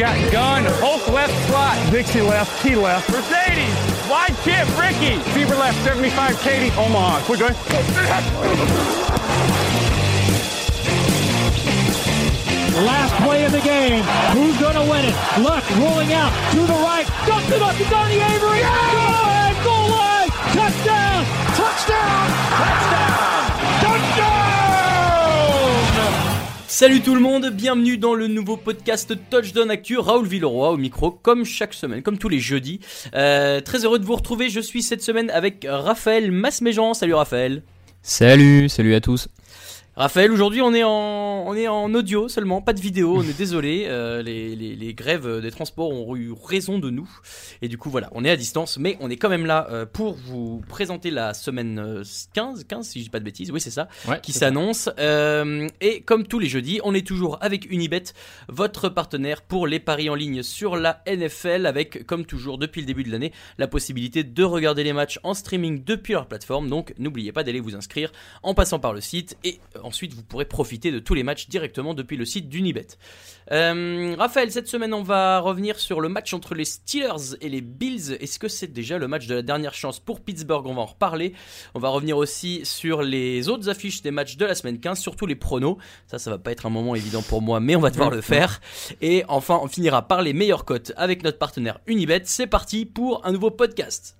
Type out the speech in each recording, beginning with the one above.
Got gun, Hulk left slot. Dixie left, T left. Mercedes, wide chip, Ricky. Fever left, 75, Katie, Omaha. Quick going. Last play of the game. Who's going to win it? Luck rolling out to the right. Dumps it up to Donnie Avery. Go ahead, goal line. Touchdown. Touchdown. Touchdown. Salut tout le monde, bienvenue dans le nouveau podcast Touchdown Actu. Raoul Villeroy au micro, comme chaque semaine, comme tous les jeudis. Euh, très heureux de vous retrouver. Je suis cette semaine avec Raphaël Masméjean. Salut Raphaël. Salut, salut à tous. Raphaël, aujourd'hui on est en on est en audio seulement, pas de vidéo. On est désolé, euh, les, les, les grèves des transports ont eu raison de nous et du coup voilà, on est à distance, mais on est quand même là euh, pour vous présenter la semaine euh, 15, 15 si je dis pas de bêtises, oui c'est ça, Ouais, qui s'annonce. Euh, et comme tous les jeudis, on est toujours avec Unibet, votre partenaire pour les paris en ligne sur la NFL, avec comme toujours depuis le début de l'année la possibilité de regarder les matchs en streaming depuis leur plateforme. Donc n'oubliez pas d'aller vous inscrire en passant par le site et euh, ensuite vous pourrez profiter de tous les matchs directement depuis le site d'Unibet. Euh, Raphaël, cette semaine on va revenir sur le match entre les Steelers et les Bills. Est-ce que c'est déjà le match de la dernière chance pour Pittsburgh? On va en reparler. On va revenir aussi sur les autres affiches des matchs de la semaine 15, surtout les pronos. Ça, ça va pas être un moment évident pour moi, mais on va devoir le faire. Et enfin, on finira par les meilleures cotes avec notre partenaire Unibet. C'est parti pour un nouveau podcast.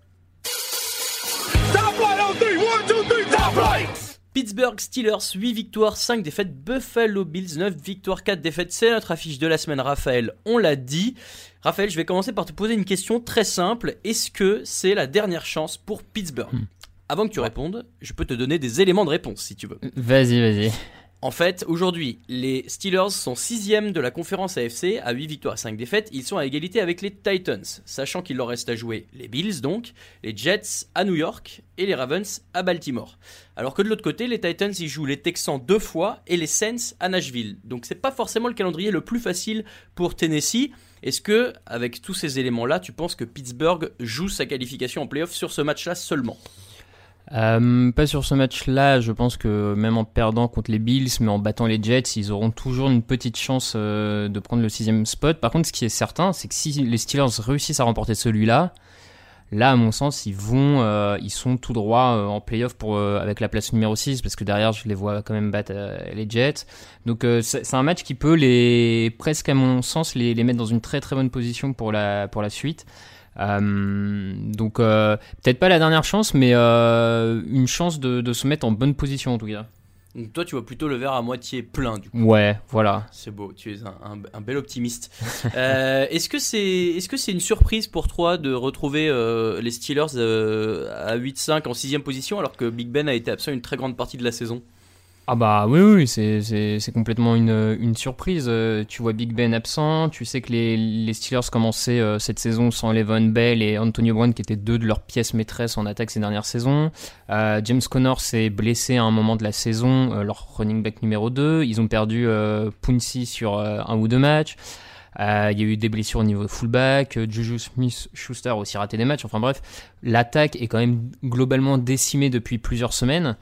Pittsburgh Steelers, 8 victoires, 5 défaites. Buffalo Bills, 9 victoires, 4 défaites. C'est notre affiche de la semaine, Raphaël. On l'a dit. Raphaël, je vais commencer par te poser une question très simple. Est-ce que c'est la dernière chance pour Pittsburgh? Avant que tu répondes, je peux te donner des éléments de réponse si tu veux. Vas-y, vas-y. En fait, aujourd'hui, les Steelers sont sixième de la conférence AFC à 8 victoires et 5 défaites. Ils sont à égalité avec les Titans, sachant qu'il leur reste à jouer les Bills donc, les Jets à New York et les Ravens à Baltimore. Alors que de l'autre côté, les Titans ils jouent les Texans deux fois et les Saints à Nashville. Donc c'est pas forcément le calendrier le plus facile pour Tennessee. Est-ce que, avec tous ces éléments-là, tu penses que Pittsburgh joue sa qualification en playoff sur ce match-là seulement? Euh, pas sur ce match-là, je pense que même en perdant contre les Bills, mais en battant les Jets, ils auront toujours une petite chance euh, de prendre le sixième spot. Par contre, ce qui est certain, c'est que si les Steelers réussissent à remporter celui-là, là, à mon sens, ils vont, euh, ils sont tout droit euh, en playoff pour avec la place numéro 6, parce que derrière, je les vois quand même battre les Jets. Donc, c'est c'est un match qui peut les, presque à mon sens, les, les mettre dans une très très bonne position pour la pour la suite. Euh, donc euh, peut-être pas la dernière chance, mais euh, une chance de, de se mettre en bonne position en tout cas. Donc toi, tu vois plutôt le verre à moitié plein du coup. Ouais, voilà. C'est beau, tu es un, un- un bel optimiste. Euh, est-ce que c'est est-ce que c'est une surprise pour toi de retrouver euh, les Steelers euh, à 8-5 en sixième position alors que Big Ben a été absent une très grande partie de la saison? Ah bah oui, oui, c'est, complètement une, une surprise. Euh, Tu vois Big Ben absent, tu sais que les, les Steelers commençaient euh, cette saison sans Le'Veon Bell et Antonio Brown qui étaient deux de leurs pièces maîtresses en attaque ces dernières saisons. Euh, James Connor s'est blessé à un moment de la saison, leur running back numéro 2. Ils ont perdu Puncy sur un ou deux matchs. Il y a eu des blessures au niveau fullback, Juju Smith-Schuster aussi raté des matchs. Enfin bref, l'attaque est quand même globalement décimée depuis plusieurs semaines.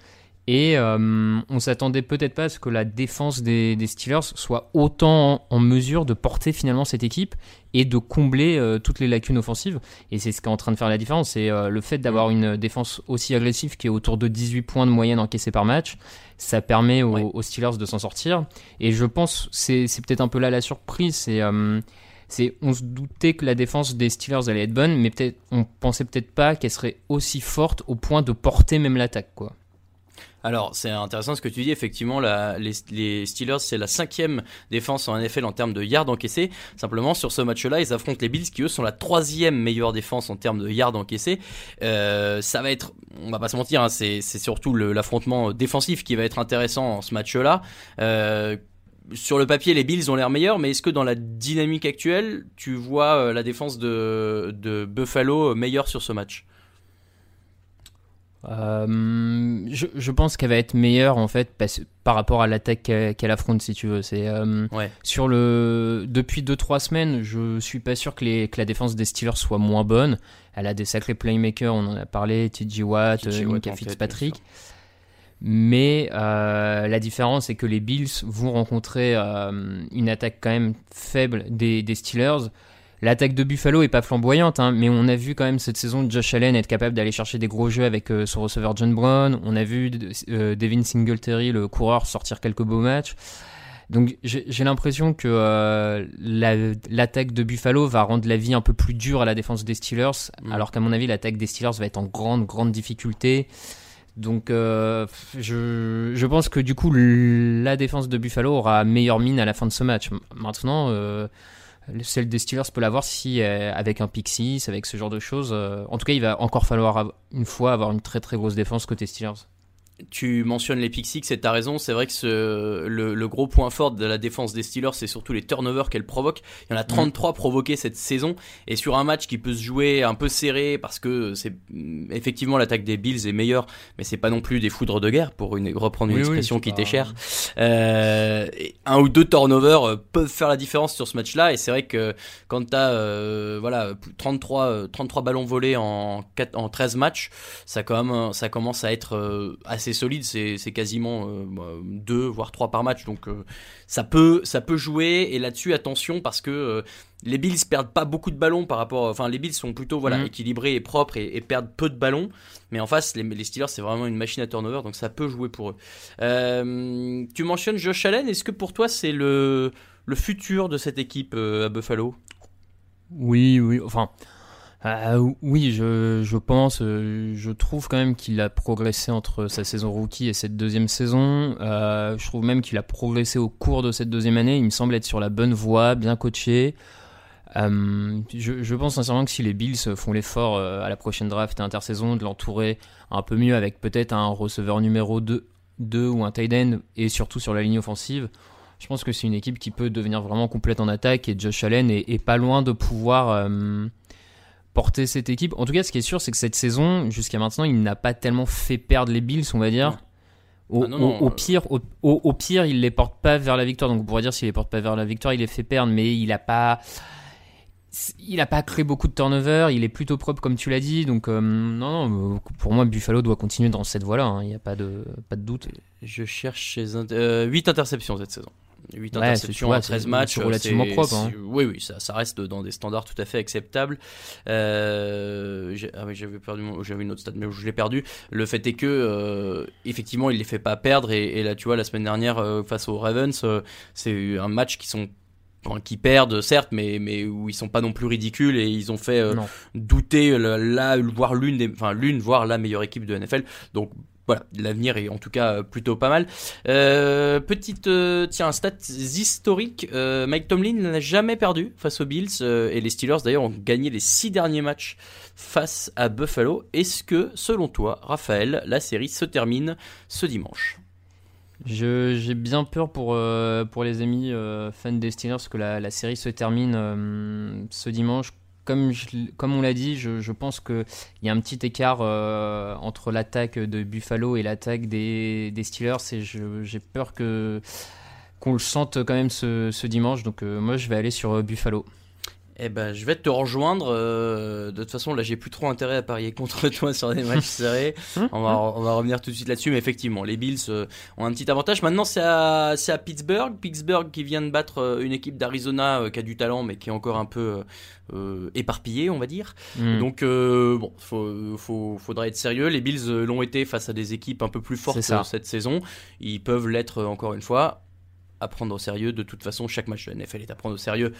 Et euh, on s'attendait peut-être pas à ce que la défense des, Steelers soit autant en, mesure de porter finalement cette équipe et de combler euh, toutes les lacunes offensives. Et c'est ce qui est en train de faire la différence. C'est euh, le fait d'avoir une défense aussi agressive qui est autour de 18 points de moyenne encaissés par match. Ça permet aux, Steelers de s'en sortir. Et je pense, c'est peut-être un peu là la surprise. C'est c'est on se doutait que la défense des Steelers allait être bonne, mais peut-être on pensait peut-être pas qu'elle serait aussi forte au point de porter même l'attaque, quoi. Alors, c'est intéressant ce que tu dis. Effectivement, les, Steelers, c'est la cinquième défense en NFL en termes de yards encaissés. Simplement, sur ce match-là, ils affrontent les Bills qui, eux, sont la troisième meilleure défense en termes de yards encaissés. Euh, ça va être, on va pas se mentir, hein, c'est surtout l'affrontement défensif qui va être intéressant en ce match-là. Euh, sur le papier, les Bills ont l'air meilleurs, mais est-ce que dans la dynamique actuelle, tu vois euh, la défense de, de Buffalo meilleure sur ce match? Euh, je, pense qu'elle va être meilleure en fait par rapport à l'attaque qu'elle affronte si tu veux. C'est euh, sur le depuis 2-3 semaines, je suis pas sûr que, les, que, la défense des Steelers soit moins bonne. Elle a des sacrés playmakers, on en a parlé, TJ Watt, Mika Fitzpatrick. Mais euh, la différence, c'est que les Bills vont rencontrer euh, une attaque quand même faible des, des Steelers. L'attaque de Buffalo est pas flamboyante, hein, mais on a vu quand même cette saison Josh Allen être capable d'aller chercher des gros jeux avec euh, son receveur John Brown. On a vu Devin Singletary, le coureur, sortir quelques beaux matchs. Donc j'ai l'impression que l'attaque de Buffalo va rendre la vie un peu plus dure à la défense des Steelers, mm. alors qu'à mon avis l'attaque des Steelers va être en grande, grande difficulté. Donc euh, je, je, pense que du coup la défense de Buffalo aura meilleure mine à la fin de ce match. Maintenant, euh, celle des Steelers peut l'avoir si euh, avec un pick avec ce genre de choses. en tout cas, il va encore falloir une fois avoir une très très grosse défense côté Steelers tu mentionnes les pick six et t'as raison, c'est vrai que ce, le, gros point fort de la défense des Steelers, c'est surtout les turnovers qu'elle provoque. Il y en a 33 provoqués cette saison, et sur un match qui peut se jouer un peu serré, parce que c'est effectivement l'attaque des Bills est meilleure, mais c'est pas non plus des foudres de guerre, pour une, reprendre une expression qui t'est chère. Euh, un ou deux turnovers euh, peuvent faire la différence sur ce match-là, et c'est vrai que quand t'as euh, voilà 33, 33 ballons volés en, 4, en 13 matchs, ça, quand même, ça commence à être euh, assez solide, c'est quasiment euh, bah, deux voire trois par match, donc euh, ça peut ça peut jouer. Et là-dessus, attention parce que euh, les Bills perdent pas beaucoup de ballons par rapport, enfin les Bills sont plutôt voilà mhm. équilibrés et propres et, perdent peu de ballons, mais en face les, les Steelers c'est vraiment une machine à turnover, donc ça peut jouer pour eux. tu mentionnes Josh Allen, est-ce que pour toi c'est le le futur de cette équipe à Buffalo? Oui, oui, enfin. Euh, oui, je, pense, euh, je trouve quand même qu'il a progressé entre sa saison rookie et cette deuxième saison. Euh, je trouve même qu'il a progressé au cours de cette deuxième année. Il me semble être sur la bonne voie, bien coaché. Euh, je, pense sincèrement que si les Bills font l'effort à la prochaine draft et intersaison de l'entourer un peu mieux avec peut-être un receveur numéro 2, 2 ou un tight end et surtout sur la ligne offensive, je pense que c'est une équipe qui peut devenir vraiment complète en attaque et Josh Allen est pas loin de pouvoir porter cette équipe. En tout cas, ce qui est sûr, c'est que cette saison, jusqu'à maintenant, il n'a pas tellement fait perdre les Bills, on va dire. Au, ah euh, pire, au, pire, il les porte pas vers la victoire. Donc, on pourrait dire s'il les porte pas vers la victoire, il les fait perdre, mais il a pas, il a pas créé beaucoup de turnover. Il est plutôt propre, comme tu l'as dit. Donc, euh, non, non, euh, pour moi, Buffalo doit continuer dans cette voie-là. Hein. Il n'y a pas de, pas de doute. Je cherche chez 8 interceptions cette saison. 8 interceptions en 13 matchs. C'est relativement propre. Hein. Oui, oui, ça, ça, reste dans des standards tout à fait acceptables. Euh, ah j'avais perdu, j'avais une autre stat, mais je l'ai perdu. Le fait est que, euh, effectivement, il les fait pas perdre. Et, là, tu vois, la semaine dernière, euh, face aux Ravens, c'est un match qui sont qui perdent certes mais mais où ils sont pas non plus ridicules et ils ont fait douter la, voire l'une enfin l'une voire la meilleure équipe de NFL donc voilà, l'avenir est en tout cas plutôt pas mal. Euh, petite, euh, tiens, stats historique. Euh, Mike Tomlin n'a jamais perdu face aux Bills et les Steelers d'ailleurs ont gagné les six derniers matchs face à Buffalo. Est-ce que, selon toi, Raphaël, la série se termine ce dimanche? J'ai bien peur pour, pour les amis fans des Steelers que la, la série se termine ce dimanche comme, on l'a dit, je, pense qu'il y a un petit écart euh, entre l'attaque de Buffalo et l'attaque des, Steelers j'ai peur qu'on le sente quand même ce, dimanche. Donc euh, moi je vais aller sur euh, Buffalo. Eh ben, je vais te rejoindre. euh, de toute façon, là, j'ai plus trop intérêt à parier contre toi sur des matchs serrés. on, va, on va revenir tout de suite là-dessus. Mais effectivement, les Bills euh, ont un petit avantage. Maintenant, c'est à, Pittsburgh. Pittsburgh qui vient de battre euh, une équipe d'Arizona euh, qui a du talent, mais qui est encore un peu éparpillée, on va dire. Hmm. Donc, bon, faut, faut, faudra être sérieux. Les Bills l'ont été face à des équipes un peu plus fortes cette saison. Ils peuvent l'être encore une fois. À prendre au sérieux. De toute façon, chaque match de la NFL est à prendre au sérieux.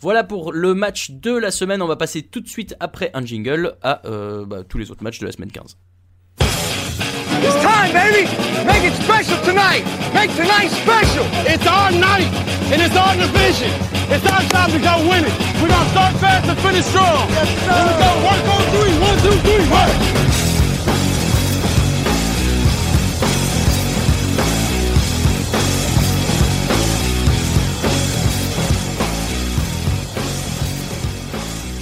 Voilà pour le match de la semaine. On va passer tout de suite après un jingle à euh, bah, tous les autres matchs de la semaine 15. It's time, baby! Make it special tonight! Make tonight special! It's our night, and it's our division. It's our time to go win it. We're gonna start fast and finish strong. Yes, sir. Here we go. Work on three. One, two, three. Work!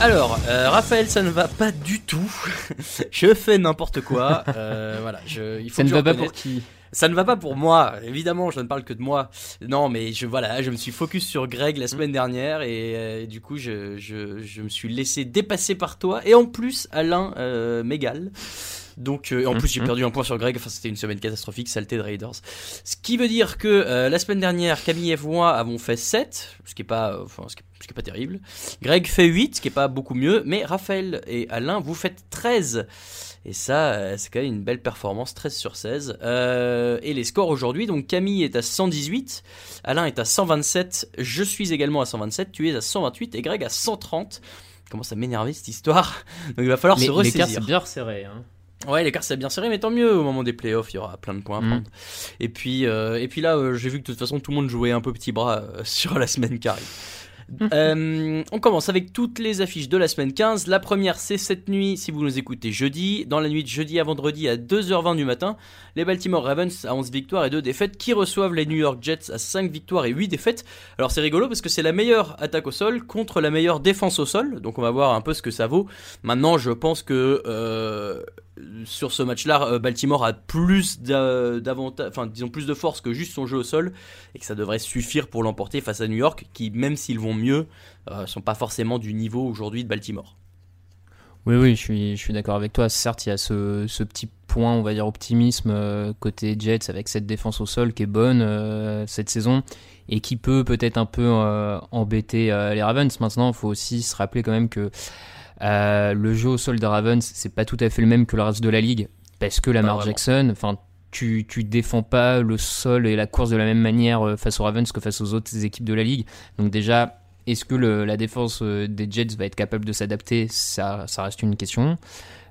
Alors, euh, Raphaël, ça ne va pas du tout. je fais n'importe quoi. Euh, voilà, je, il faut Ça que ne je va pas pour qui? Ça ne va pas pour moi, évidemment, je ne parle que de moi. Non, mais je voilà, je me suis focus sur Greg la semaine dernière et euh, du coup, je, je, je me suis laissé dépasser par toi et en plus, Alain m'égale. Donc, euh, en plus, j'ai Mhm. perdu un point sur Greg. Enfin, c'était une semaine catastrophique, saleté de Raiders. Ce qui veut dire que euh, la semaine dernière, Camille et moi avons fait 7, ce qui est pas, euh, enfin, ce qui, ce qui est pas terrible. Greg fait 8, ce qui est pas beaucoup mieux. Mais Raphaël et Alain, vous faites 13. Et ça, c'est quand même une belle performance, 13 sur 16. Euh, et les scores aujourd'hui, donc Camille est à 118, Alain est à 127, je suis également à 127, tu es à 128 et Greg à 130. Comment ça m'énerver cette histoire? Donc il va falloir Mais se l'écart, ressaisir. c'est bien resserré. Hein. Ouais, l'écart c'est bien serré, mais tant mieux. Au moment des playoffs, il y aura plein de points à Mm. prendre. Et puis, euh, et puis là, euh, j'ai vu que de toute façon, tout le monde jouait un peu petit bras euh, sur la semaine qui arrive. On commence avec toutes les affiches de la semaine 15. La première, c'est cette nuit, si vous nous écoutez jeudi. Dans la nuit de jeudi à vendredi à 2h20 du matin, les Baltimore Ravens à 11 victoires et 2 défaites qui reçoivent les New York Jets à 5 victoires et 8 défaites. Alors c'est rigolo parce que c'est la meilleure attaque au sol contre la meilleure défense au sol. Donc on va voir un peu ce que ça vaut. Maintenant, je pense que sur ce match-là, euh, Baltimore a plus enfin disons plus de force que juste son jeu au sol, et que ça devrait suffire pour l'emporter face à New York, qui même s'ils vont mieux, euh, sont pas forcément du niveau aujourd'hui de Baltimore. Oui, oui, je suis, je suis d'accord avec toi. Certes, il y a ce, ce petit point, on va dire, optimisme euh, côté Jets avec cette défense au sol qui est bonne euh, cette saison et qui peut peut-être un peu embêter les Ravens. Maintenant, il faut aussi se rappeler quand même que euh, le jeu au sol des Ravens, c'est pas tout à fait le même que le reste de la ligue parce que Lamar. Jackson, enfin, tu, tu défends pas le sol et la course de la même manière euh, face aux Ravens que face aux autres équipes de la ligue. Donc déjà, est-ce que le- la défense euh, des Jets va être capable de s'adapter? Ça, ça reste une question.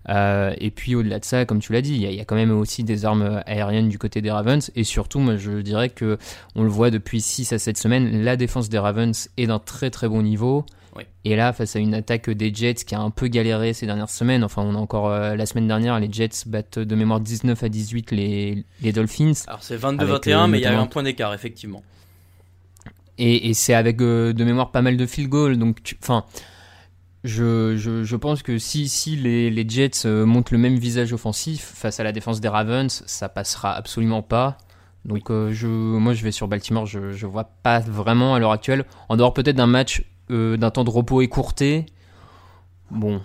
Euh, et puis au-delà de ça, comme tu l'as dit, il y, a- il y a quand même aussi des armes aériennes du côté des Ravens. Et surtout, moi, je dirais que on le voit depuis 6 à 7 semaines, la défense des Ravens est d'un très très bon niveau. Oui. Et là, face à une attaque des Jets qui a un peu galéré ces dernières semaines, enfin, on a encore euh, la semaine dernière, les Jets battent de mémoire 19 à 18 les, les Dolphins. Alors c'est Avec, 22-21, euh, mais il y a eu un point d'écart, effectivement. Et, et c'est avec euh, de mémoire pas mal de field goals. Donc, tu- enfin, je, je, je pense que si, si les, les Jets euh, montrent le même visage offensif face à la défense des Ravens, ça passera absolument pas. Donc, euh, je, moi, je vais sur Baltimore. Je, je vois pas vraiment à l'heure actuelle, en dehors peut-être d'un match euh, d'un temps de repos écourté. Bon,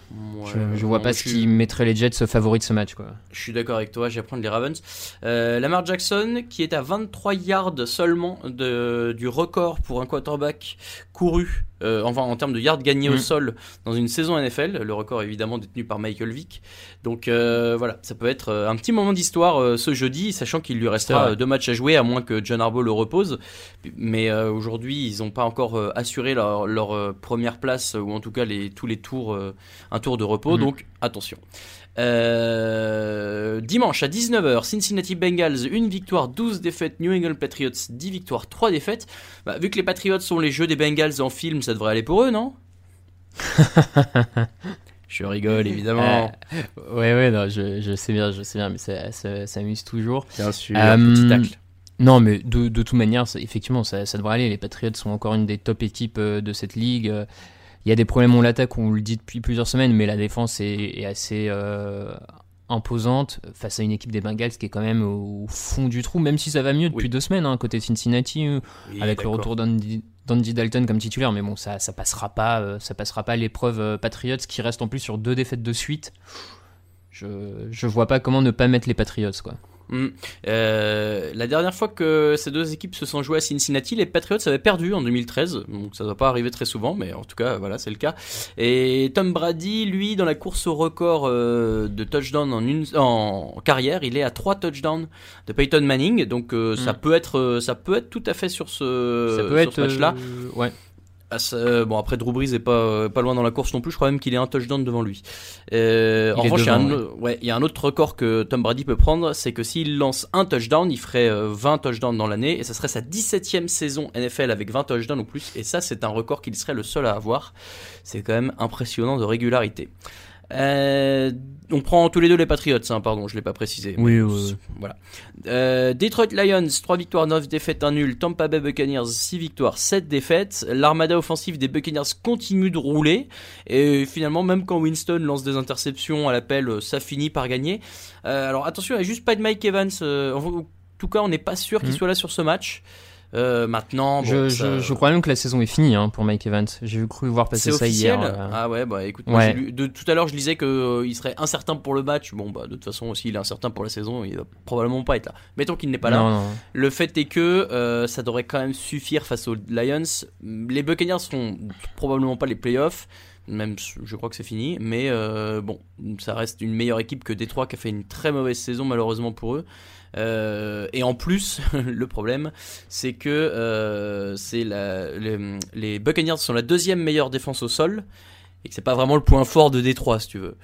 je, je vois pas ce suis- qui mettrait les Jets favoris de ce match, quoi. Je suis d'accord avec toi, je vais prendre les Ravens. Euh, Lamar Jackson, qui est à 23 yards seulement de, du record pour un quarterback couru, euh, enfin en termes de yards gagnés au Mm. sol dans une saison NFL. Le record évidemment détenu par Michael Vick. Donc euh, voilà, ça peut être euh, un petit moment d'histoire euh, ce jeudi, sachant qu'il lui restera deux matchs à jouer, à moins que John Harbaugh le repose. Mais aujourd'hui, ils n'ont pas encore assuré leur, leur, première place, ou en tout cas les, tous les tours, un tour de repos. Mhm. Donc attention. Euh, dimanche à 19h, Cincinnati Bengals, une victoire, 12 défaites, New England Patriots, 10 victoires, 3 défaites. Bah, vu que les Patriots sont les jeux des Bengals en film, ça devrait aller pour eux, non? Je rigole, évidemment. Ouais, ouais, non, je, je sais bien, je sais bien, mais ça, ça, ça amuse toujours. Bien sûr, Euh, petit tacle. Non, mais de, de toute manière, ça- effectivement, ça, ça devrait aller. Les Patriots sont encore une des top équipes euh, de cette ligue. Euh, Il y a des problèmes en l'attaque, on le dit depuis plusieurs semaines, mais la défense est, est assez euh, imposante face à une équipe des Bengals qui est quand même au fond du trou, même si ça va mieux depuis Oui. deux semaines, hein, côté Cincinnati, euh, Oui, avec le retour d'Andy d'Andy Dalton comme titulaire, mais bon, ça, ça passera pas, ça passera pas l'épreuve Patriots qui reste en plus sur deux défaites de suite. Je, je vois pas comment ne pas mettre les Patriots, quoi. Mm. Euh, la dernière fois que ces deux équipes se sont jouées à Cincinnati, les Patriots avaient perdu en 2013. Donc ça ne doit pas arriver très souvent, mais en tout cas, voilà, c'est le cas. Et Tom Brady, lui, dans la course au record euh, de touchdown en, une, en carrière, il est à 3 touchdowns de Peyton Manning. Donc euh, ça mm. peut être, ça peut être tout à fait sur ce, ça peut être, match-là. ouais. Ah, bon après Drew Brees est pas euh, pas loin dans la course non plus. Je crois même qu'il est un touchdown devant lui. Euh, en revanche, il y, a un, ouais, il y a un autre record que Tom Brady peut prendre, c'est que s'il lance un touchdown, il ferait 20 euh, touchdowns dans l'année et ça serait sa 17e saison NFL avec 20 touchdowns ou plus. Et ça, c'est un record qu'il serait le seul à avoir. C'est quand même impressionnant de régularité. Euh, on prend tous les deux les Patriots, hein, pardon, je l'ai pas précisé. Oui, oui, Voilà. Euh, Detroit Lions, 3 victoires, 9 défaites, 1 nul. Tampa Bay Buccaneers, 6 victoires, 7 défaites. L'armada offensive des Buccaneers continue de rouler. Et finalement, même quand Winston lance des interceptions à l'appel, ça finit par gagner. Euh, alors attention, il n'y a juste pas de Mike Evans. Euh, en tout cas, on n'est pas sûr qu'il mhm. soit là sur ce match. Euh, maintenant, je, je, crois même que la saison est finie hein, pour Mike Evans. J'ai cru voir passer ça hier. Euh. Ah ouais, bah écoute, moi, de, tout à l'heure je disais qu'il euh, serait incertain pour le match. Bon, bah de toute façon, s'il est incertain pour la saison, il va probablement pas être là. Mettons qu'il n'est pas là. Le fait est que ça devrait quand même suffire face aux Lions. Les Buccaneers seront probablement pas les playoffs même je crois que c'est fini, mais bon, ça reste une meilleure équipe que Détroit qui a fait une très mauvaise saison malheureusement pour eux. Euh, et en plus, le problème, c'est que euh, c'est les, les, Buccaneers sont la deuxième meilleure défense au sol et que c'est pas vraiment le point fort de Détroit, si tu veux.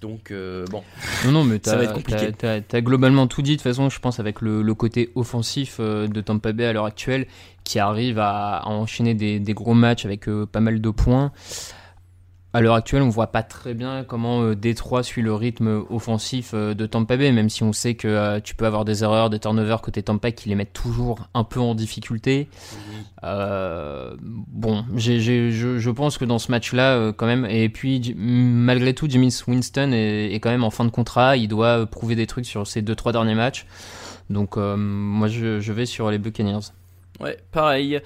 Donc euh, bon. Non, non, mais ça va être compliqué. T'as as, globalement tout dit de toute façon. Je pense avec le, côté offensif de Tampa Bay à l'heure actuelle, qui arrive à, enchaîner des, des, gros matchs avec pas mal de points à l'heure actuelle, on voit pas très bien comment euh, Détroit suit le rythme offensif euh, de Tampa Bay, même si on sait que euh, tu peux avoir des erreurs, des turnovers côté Tampa qui les mettent toujours un peu en difficulté. bon, je, pense que dans ce match-là, quand même, et puis malgré tout, Jimmy Winston est, quand même en fin de contrat, il doit prouver des trucs sur ses deux trois derniers matchs. Donc moi, je, je vais sur les Buccaneers. Ouais, pareil.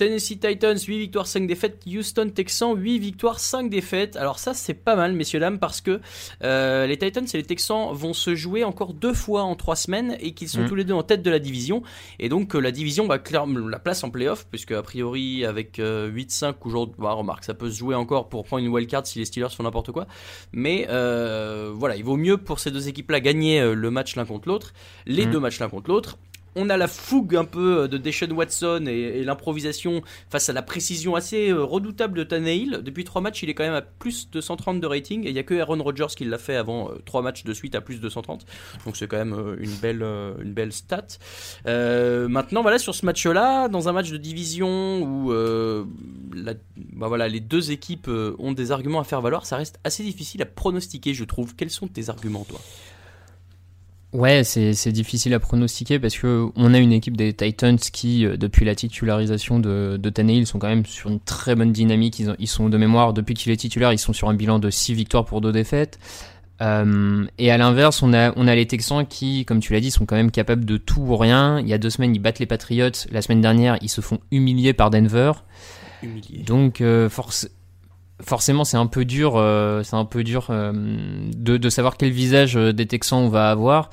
Tennessee Titans, 8 victoires, 5 défaites. Houston Texans, 8 victoires, 5 défaites. Alors ça, c'est pas mal, messieurs, dames, parce que euh, les Titans et les Texans vont se jouer encore deux fois en 3 semaines et qu'ils sont mm. tous les deux en tête de la division. Et donc euh, la division va clairement la place en playoff, puisque a priori, avec 8-5 euh, aujourd'hui, bah, remarque, ça peut se jouer encore pour prendre une wildcard si les Steelers font n'importe quoi. Mais voilà, il vaut mieux pour ces deux équipes-là gagner le match l'un contre l'autre, les mm. deux matchs l'un contre l'autre on a la fougue un peu euh, de Deshaun Watson et, l'improvisation face à la précision assez euh, redoutable de Tannehill. Depuis trois matchs, il est quand même à plus de 130 de rating et il n'y a que Aaron Rodgers qui l'a fait avant euh, trois matchs de suite à plus de 130. Donc c'est quand même une belle, une belle stat. maintenant, voilà, sur ce match-là, dans un match de division où bah voilà, les deux équipes ont des arguments à faire valoir, ça reste assez difficile à pronostiquer, je trouve. Quels sont tes arguments, toi? Ouais, c'est difficile à pronostiquer parce que on a une équipe des Titans qui, euh, depuis la titularisation de, de Tannehill, sont quand même sur une très bonne dynamique. Ils, ils sont de mémoire, depuis qu'il est titulaire, ils sont sur un bilan de 6 victoires pour 2 défaites. Euh, et à l'inverse, on a, on a les Texans qui, comme tu l'as dit, sont quand même capables de tout ou rien. Il y a deux semaines, ils battent les Patriots. La semaine dernière, ils se font humilier par Denver. Humilier. Donc, euh, force, forcément c'est un peu dur, euh, c'est un peu dur euh, de, savoir quel visage euh, des Texans on va avoir.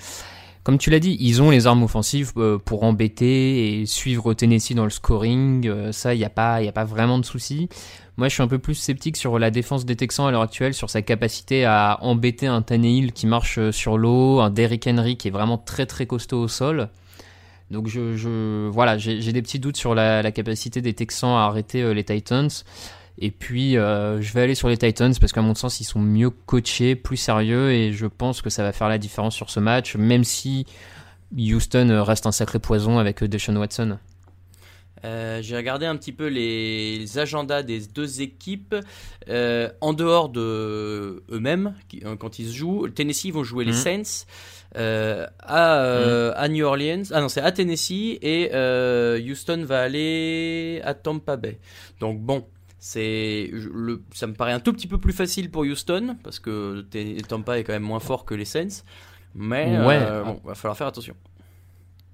Comme tu l'as dit, ils ont les armes offensives pour embêter et suivre Tennessee dans le scoring. ça, il n'y a pas, vraiment de souci. Moi, je suis un peu plus sceptique sur la défense des Texans à l'heure actuelle, sur sa capacité à embêter un Tannehill qui marche sur l'eau, un Derrick Henry qui est vraiment très très costaud au sol. Donc je, je voilà, j'ai des petits doutes sur la, capacité des Texans à arrêter les Titans. Et puis, euh, je vais aller sur les Titans parce qu'à mon sens, ils sont mieux coachés, plus sérieux, et je pense que ça va faire la différence sur ce match, même si Houston reste un sacré poison avec Deshaun Watson. Euh, j'ai regardé un petit peu les, agendas des deux équipes euh, en dehors de eux-mêmes quand ils se jouent. Tennessee vont jouer les mhm. Saints à, à, New Orleans. Ah non, c'est à Tennessee et Houston va aller à Tampa Bay. Donc bon, c'est le, ça me paraît un tout petit peu plus facile pour Houston parce que Tampa est quand même moins fort que les Saints. Mais ouais. Euh, va falloir faire attention.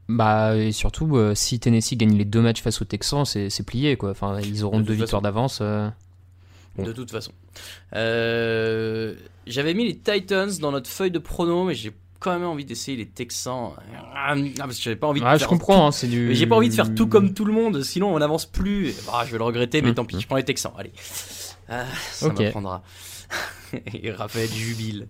Bah, et surtout, euh, si Tennessee gagne les deux matchs face aux Texans, c'est c'est plié, quoi. Enfin, ils auront De deux victoires d'avance. euh. Bon. De toute façon. Euh, J'avais mis les Titans dans notre feuille de prono, mais j'ai quand même envie d'essayer les Texans. Ah, parce que j'avais pas envie de Ah, je faire comprends, hein, c'est du. J'ai pas envie de faire tout comme tout le monde, sinon on n'avance plus. Ah, je vais le regretter, mais Mm. tant pis, je prends les Texans. Allez. Ah, ça Ok. m'apprendra. Et Raphaël jubile.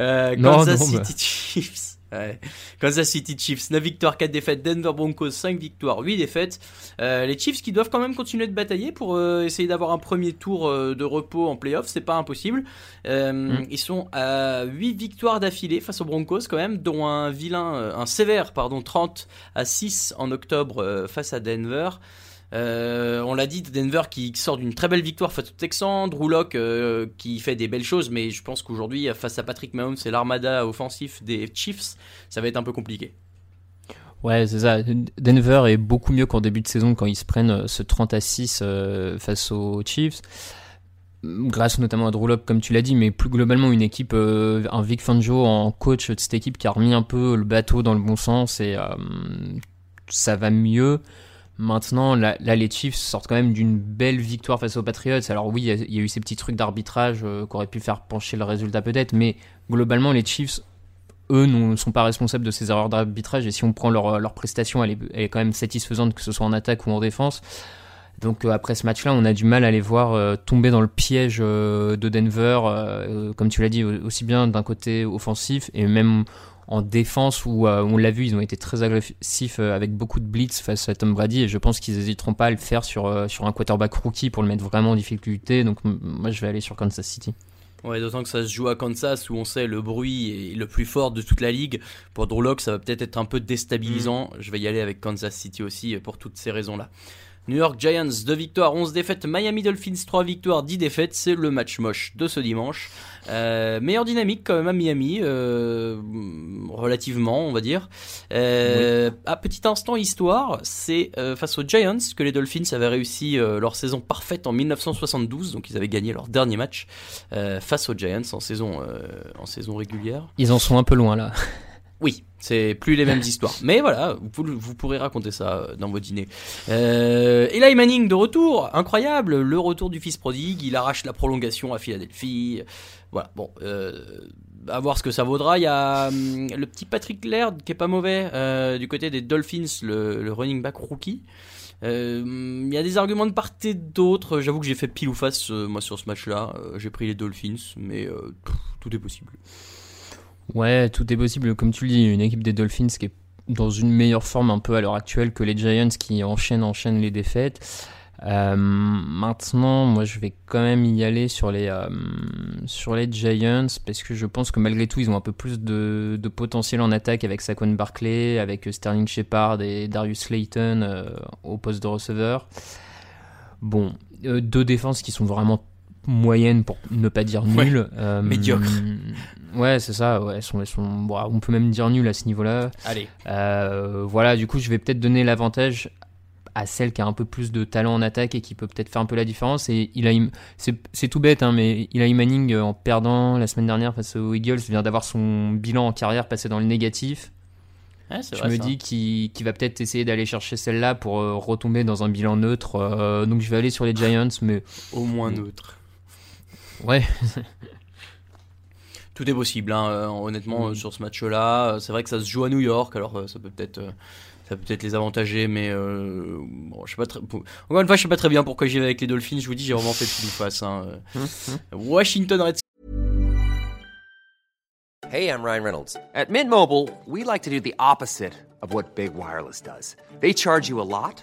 Euh, Non, Kansas non, bah. City Chiefs. Ouais. Kansas City Chiefs, 9 victoires, 4 défaites. Denver Broncos, 5 victoires, 8 défaites. Euh, les Chiefs qui doivent quand même continuer de batailler pour euh, essayer d'avoir un premier tour euh, de repos en playoff, c'est pas impossible. Mm. Ils sont à 8 victoires d'affilée face aux Broncos quand même, dont un vilain, un sévère, pardon, 30 à 6 en octobre face à Denver. Euh, on l'a dit, Denver qui sort d'une très belle victoire face aux Texans, Drew Lock euh, qui fait des belles choses, mais je pense qu'aujourd'hui, face à Patrick Mahomes et l'armada offensif des Chiefs, ça va être un peu compliqué. Ouais, c'est ça. Denver est beaucoup mieux qu'en début de saison quand ils se prennent euh, ce 30 à 6 euh, face aux Chiefs. Grâce notamment à Drew Lock, comme tu l'as dit, mais plus globalement une équipe, un Vic Fangio en coach de cette équipe qui a remis un peu le bateau dans le bon sens et ça va mieux. Maintenant, là, les Chiefs sortent quand même d'une belle victoire face aux Patriots. Alors oui, il y a- eu ces petits trucs d'arbitrage euh, pu faire pencher le résultat peut-être, mais globalement, les Chiefs, eux, ne sont pas responsables de ces erreurs d'arbitrage. Et si on prend leur, leur prestation, elle est, elle est quand même satisfaisante, que ce soit en attaque ou en défense. Donc euh, après ce match-là, on a du mal à les voir euh, tomber dans le piège euh, de Denver, comme tu l'as dit, au- aussi bien d'un côté offensif et même en défense où euh, on l'a vu, ils ont été très agressifs euh, avec beaucoup de blitz face à Tom Brady et je pense qu'ils n'hésiteront pas à le faire sur, euh, sur un quarterback rookie pour le mettre vraiment en difficulté. Donc moi je vais aller sur Kansas City. Ouais, d'autant que ça se joue à Kansas où on sait le bruit est le plus fort de toute la ligue. Pour Drew Lock, ça va peut-être être un peu déstabilisant. Je vais y aller avec Kansas City aussi pour toutes ces raisons-là. New York Giants, 2 victoires, 11 défaites. Miami Dolphins, 3 victoires, 10 défaites. C'est le match moche de ce dimanche. Euh, meilleure dynamique quand même à Miami, euh, relativement, on va dire. Euh, À petit instant histoire, c'est face aux Giants que les Dolphins avaient réussi leur saison parfaite en 1972. Donc ils avaient gagné leur dernier match face aux Giants en saison, en saison régulière. Ils en sont un peu loin là. Oui, c'est plus les mêmes histoires. Mais voilà, vous, pourrez raconter ça euh, dans vos dîners. Euh, Eli Manning de retour, incroyable, le retour du fils prodigue, il arrache la prolongation à Philadelphie. Voilà, bon, euh, à voir ce que ça vaudra. Il y a hum, le petit Patrick Laird qui est pas mauvais du côté des Dolphins, le, running back rookie. Euh, Il y a des arguments de part et d'autre. J'avoue que j'ai fait pile ou face moi sur ce match-là. J'ai pris les Dolphins, mais tout est possible. Ouais, tout est possible. Comme tu le dis, une équipe des Dolphins qui est dans une meilleure forme un peu à l'heure actuelle que les Giants qui enchaînent, enchaînent les défaites. Euh, maintenant, moi, je vais quand même y aller sur les euh, sur les Giants parce que je pense que malgré tout, ils ont un peu plus de, de potentiel en attaque avec Saquon Barkley, avec Sterling Shepard et Darius Slayton euh, au poste de receveur. Bon, deux défenses qui sont vraiment moyennes pour ne pas dire Ouais, nulles. Euh, médiocres. Ouais, c'est ça. Ouais, elles sont, elles sont, bon, on peut même dire nulles à ce niveau-là. Allez, Euh, voilà, du coup, je vais peut-être donner l'avantage à celle qui a un peu plus de talent en attaque et qui peut peut-être faire un peu la différence. Et Eli, c'est, c'est tout bête, hein, mais Eli Manning, euh, en perdant la semaine dernière face aux Eagles, vient d'avoir son bilan en carrière passé dans le négatif. Ouais, Je vrai, me ça. dis qu'il, qu'il va peut-être essayer d'aller chercher celle-là pour euh, retomber dans un bilan neutre. Euh, donc je vais aller sur les Giants, mais au moins neutre. Ouais, Tout est possible, hein, euh, honnêtement, euh, sur ce match-là. Euh, C'est vrai que ça se joue à New York, alors ça peut peut-être. ça peut peut-être les avantager, mais euh, bon, je sais pas très. Encore une fois, je sais pas très bien pourquoi j'y vais avec les Dolphins. Je vous dis, j'ai vraiment fait pile ou face. Hein. euh. Washington Redskins. Hey, I'm Ryan Reynolds. At Mint Mobile, we like to do the opposite of what Big Wireless does. They charge you a lot,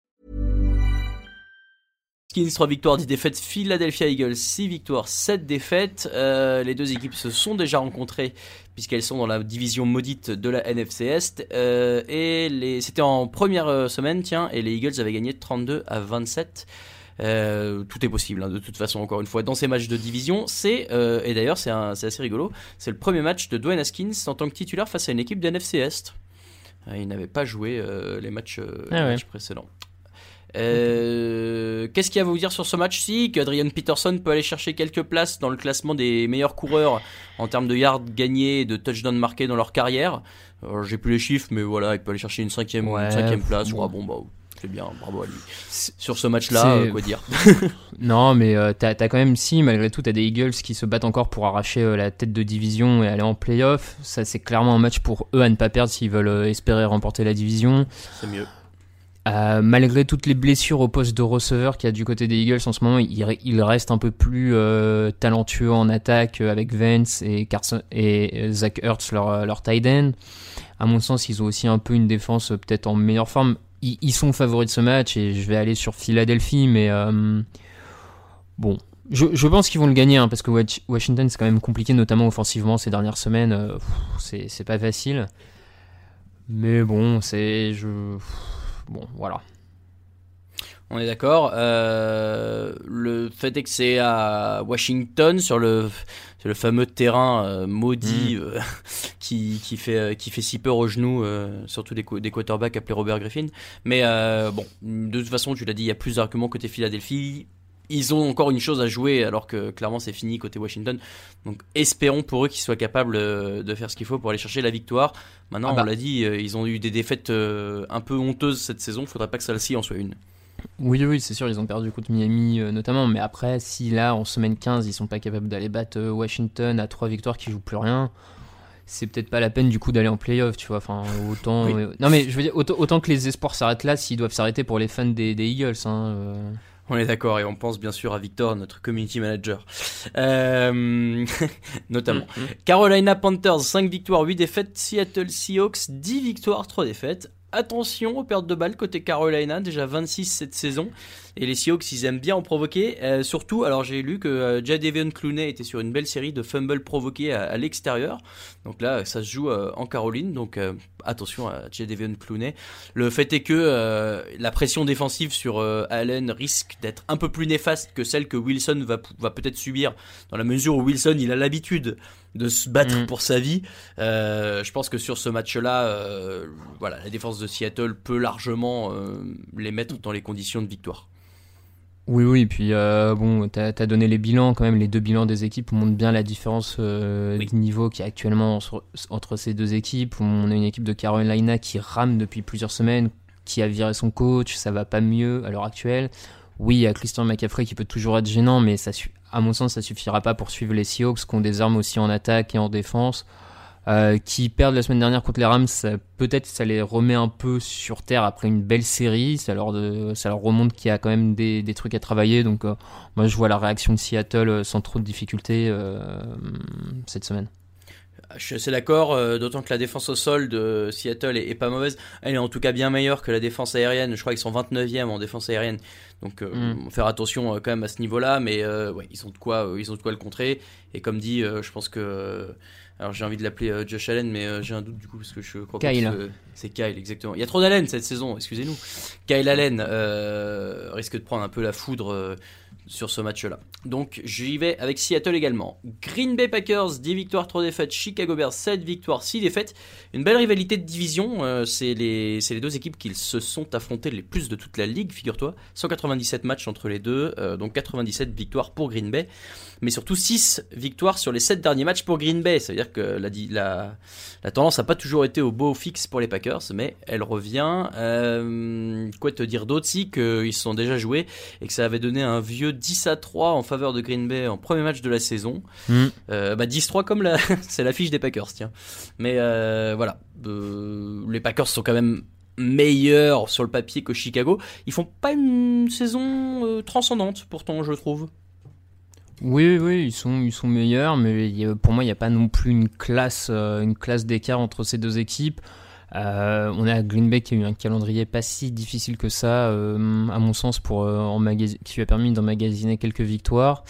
Skins 3 victoires, 10 défaites. Philadelphia Eagles 6 victoires, 7 défaites. Euh, les deux équipes se sont déjà rencontrées puisqu'elles sont dans la division maudite de la NFC Est. Euh, et les... c'était en première euh, semaine, tiens, et les Eagles avaient gagné 32 à 27. Euh, tout est possible, hein, de toute façon, encore une fois, dans ces matchs de division. C'est, et d'ailleurs, c'est, assez rigolo, c'est le premier match de Dwayne Haskins en tant que titulaire face à une équipe de NFC Est. Il n'avait pas joué les matchs, Ah les matchs précédents. Euh, Qu'est-ce qu'il y a à vous dire sur ce match Si, qu'Adrian Peterson peut aller chercher quelques places dans le classement des meilleurs coureurs en termes de yards gagnés et de touchdowns marqués dans leur carrière. J'ai plus les chiffres, mais voilà, il peut aller chercher une cinquième, Ouais, une cinquième place. bon. Ouais, bon, bah, c'est bien, bravo à lui. Sur ce match-là, euh, quoi dire Non, mais euh, t'as as quand même, si, malgré tout, t'as des Eagles qui se battent encore pour arracher euh, la tête de division et aller en playoff. Ça, c'est clairement un match pour eux à ne pas perdre s'ils veulent euh, espérer remporter la division. C'est mieux. Euh, malgré toutes les blessures au poste de receveur qu'il y a du côté des Eagles en ce moment, il, il reste un peu plus euh, talentueux en attaque euh, avec Vance et, Carson, et Zach Ertz, leur, leur tight end. À mon sens, ils ont aussi un peu une défense peut-être en meilleure forme. Ils, sont favoris de ce match et je vais aller sur Philadelphie, mais bon. Je, pense qu'ils vont le gagner hein, parce que Washington c'est quand même compliqué, notamment offensivement ces dernières semaines. c'est pas facile. Mais bon, c'est. Je... Bon, voilà. On est d'accord. Euh, le fait est que c'est à Washington, sur le, sur le fameux terrain euh, maudit euh, qui, qui, fait, euh, qui fait si peur aux genoux, surtout des, des quarterbacks appelés Robert Griffin. Mais bon, de toute façon, tu l'as dit, il y a plus d'arguments côté Philadelphie. Ils ont encore une chose à jouer alors que clairement c'est fini côté Washington. Donc espérons pour eux qu'ils soient capables euh, de faire ce qu'il faut pour aller chercher la victoire. Maintenant, Ah bah. on l'a dit, euh, ils ont eu des défaites euh, un peu honteuses cette saison. Faudrait pas que celle-ci en soit une. Oui, oui, c'est sûr, ils ont perdu contre Miami euh, notamment. Mais après, si là, en semaine 15, ils sont pas capables d'aller battre euh, Washington à trois victoires qui jouent plus rien, c'est peut-être pas la peine du coup d'aller en playoff, tu vois. Enfin, autant. Oui. euh, Non, mais je veux dire, autant, autant que les espoirs s'arrêtent là, s'ils doivent s'arrêter pour les fans des, des Eagles. Hein. On est d'accord et on pense bien sûr à Victor, notre community manager. Euh, notamment. Carolina Panthers, 5 victoires, 8 défaites. Seattle Seahawks, 10 victoires, 3 défaites. Attention aux pertes de balles côté Carolina, déjà 26 cette saison. Et les Seahawks, ils aiment bien en provoquer. Euh, surtout, alors j'ai lu que euh, Jadavion Clooney était sur une belle série de fumbles provoqués à, l'extérieur. Donc là, ça se joue euh, en Caroline. Donc euh, attention à Jadavion Clooney. Le fait est que la pression défensive sur Allen risque d'être un peu plus néfaste que celle que Wilson va, va peut-être subir, dans la mesure où Wilson il a l'habitude de se battre Mm. pour sa vie. Euh, je pense que sur ce match-là, euh, voilà, la défense de Seattle peut largement euh, les mettre dans les conditions de victoire. Oui, oui, puis euh, bon, t'as as donné les bilans quand même, les deux bilans des équipes montrent bien la différence euh, Oui. de niveau qu'il y a actuellement entre, entre ces deux équipes. On a une équipe de Carolina qui rame depuis plusieurs semaines, qui a viré son coach, ça va pas mieux à l'heure actuelle. Oui, il y a Christian McCaffrey qui peut toujours être gênant, mais ça, su- à mon sens, ça suffira pas pour suivre les Seahawks qui ont des armes aussi en attaque et en défense. Euh, qui perdent la semaine dernière contre les Rams, peut-être ça les remet un peu sur terre après une belle série, ça leur, ça leur remonte qu'il y a quand même des, des trucs à travailler, donc euh, moi je vois la réaction de Seattle euh, sans trop de difficultés cette semaine. Je suis assez d'accord, euh, d'autant que la défense au sol de Seattle est, est pas mauvaise. Elle est en tout cas bien meilleure que la défense aérienne. Je crois qu'ils sont 29e en défense aérienne. Donc euh, Mm. faire attention euh, quand même à ce niveau-là, mais ouais, ils ont de quoi, ils ont de quoi le contrer. Et comme dit, je pense que, alors j'ai envie de l'appeler Josh Allen, mais j'ai un doute du coup parce que je crois Kyle. que ce- c'est Kyle exactement. Il y a trop d'Allen cette saison, excusez-nous. Kyle Allen risque de prendre un peu la foudre. Sur ce match-là. Donc j'y vais avec Seattle également. Green Bay Packers, 10 victoires, 3 défaites. Chicago Bears, 7 victoires, 6 défaites. Une belle rivalité de division. euh, c'est les, les deux équipes qui se sont affrontées les plus de toute la ligue, figure-toi. 197 matchs entre les deux, euh, donc 97 victoires pour Green Bay. Mais surtout 6 victoires sur les 7 derniers matchs pour Green Bay. Ça veut dire que la, la, la tendance n'a pas toujours été au beau fixe pour les Packers, mais elle revient. Euh, quoi te dire d'autre si qu'ils se sont déjà joués et que ça avait donné un vieux 10 à 3 en faveur de Green Bay en premier match de la saison. Mm. Euh, bah 10-3 comme la, c'est l'affiche des Packers, tiens. Mais euh, voilà, Euh, les Packers sont quand même meilleurs sur le papier que Chicago. Ils font pas une saison transcendante, pourtant, je trouve. Oui, oui, ils sont, ils sont meilleurs, mais pour moi, il n'y a pas non plus une classe, une classe d'écart entre ces deux équipes. Euh, on a Green Bay qui a eu un calendrier pas si difficile que ça, à mon sens, pour, qui lui a permis d'emmagasiner quelques victoires.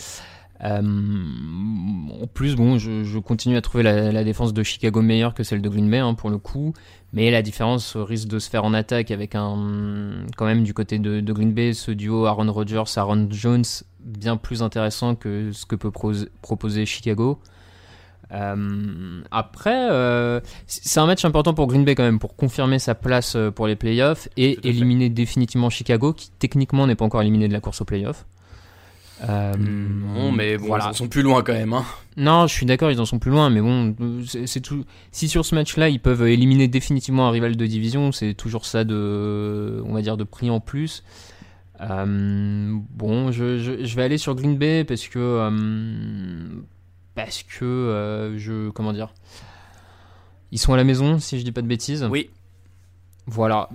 en plus, bon, je, continue à trouver la, défense de Chicago meilleure que celle de Green Bay, hein, pour le coup. Mais la différence risque de se faire en attaque avec quand même du côté de, Green Bay, ce duo Aaron Rodgers, Aaron Jones, bien plus intéressant que ce que peut proposer Chicago. Euh, après, euh, c'est un match important pour Green Bay quand même, pour confirmer sa place euh, pour les playoffs et éliminer définitivement Chicago, qui techniquement n'est pas encore éliminé de la course aux playoffs. Euh, non, mais bon, voilà. ils en sont plus loin quand même. Hein. Non, je suis d'accord, ils en sont plus loin, mais bon, c'est tout. Si sur ce match-là, ils peuvent éliminer définitivement un rival de division, c'est toujours ça de, on va dire, de prix en plus. Euh, bon, je, je, vais aller sur Green Bay parce que euh, parce que je, comment dire, ils sont à la maison, si je dis pas de bêtises. Oui. Voilà,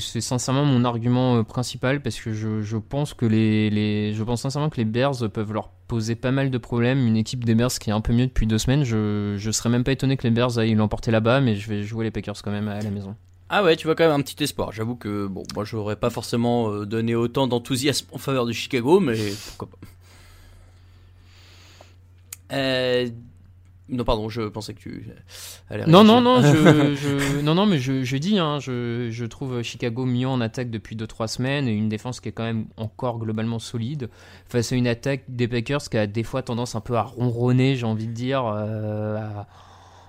c'est sincèrement mon argument euh, principal parce que je, pense que les, je pense sincèrement que les Bears peuvent leur poser pas mal de problèmes. Une équipe des Bears qui est un peu mieux depuis deux semaines, je, je serais même pas étonné que les Bears aillent l'emporter là-bas, mais je vais jouer les Packers quand même à la maison. Ah ouais, tu vois quand même un petit espoir. J'avoue que bon, moi j'aurais pas forcément euh, donné autant d'enthousiasme en faveur de Chicago, mais pourquoi pas. Euh, non, pardon, je pensais que tu Non, non, non, je, non, non, mais je, dis, hein, je, je, trouve Chicago mieux en attaque depuis 2-3 semaines et une défense qui est quand même encore globalement solide face à une attaque des Packers qui a des fois tendance un peu à ronronner, j'ai envie de dire, euh,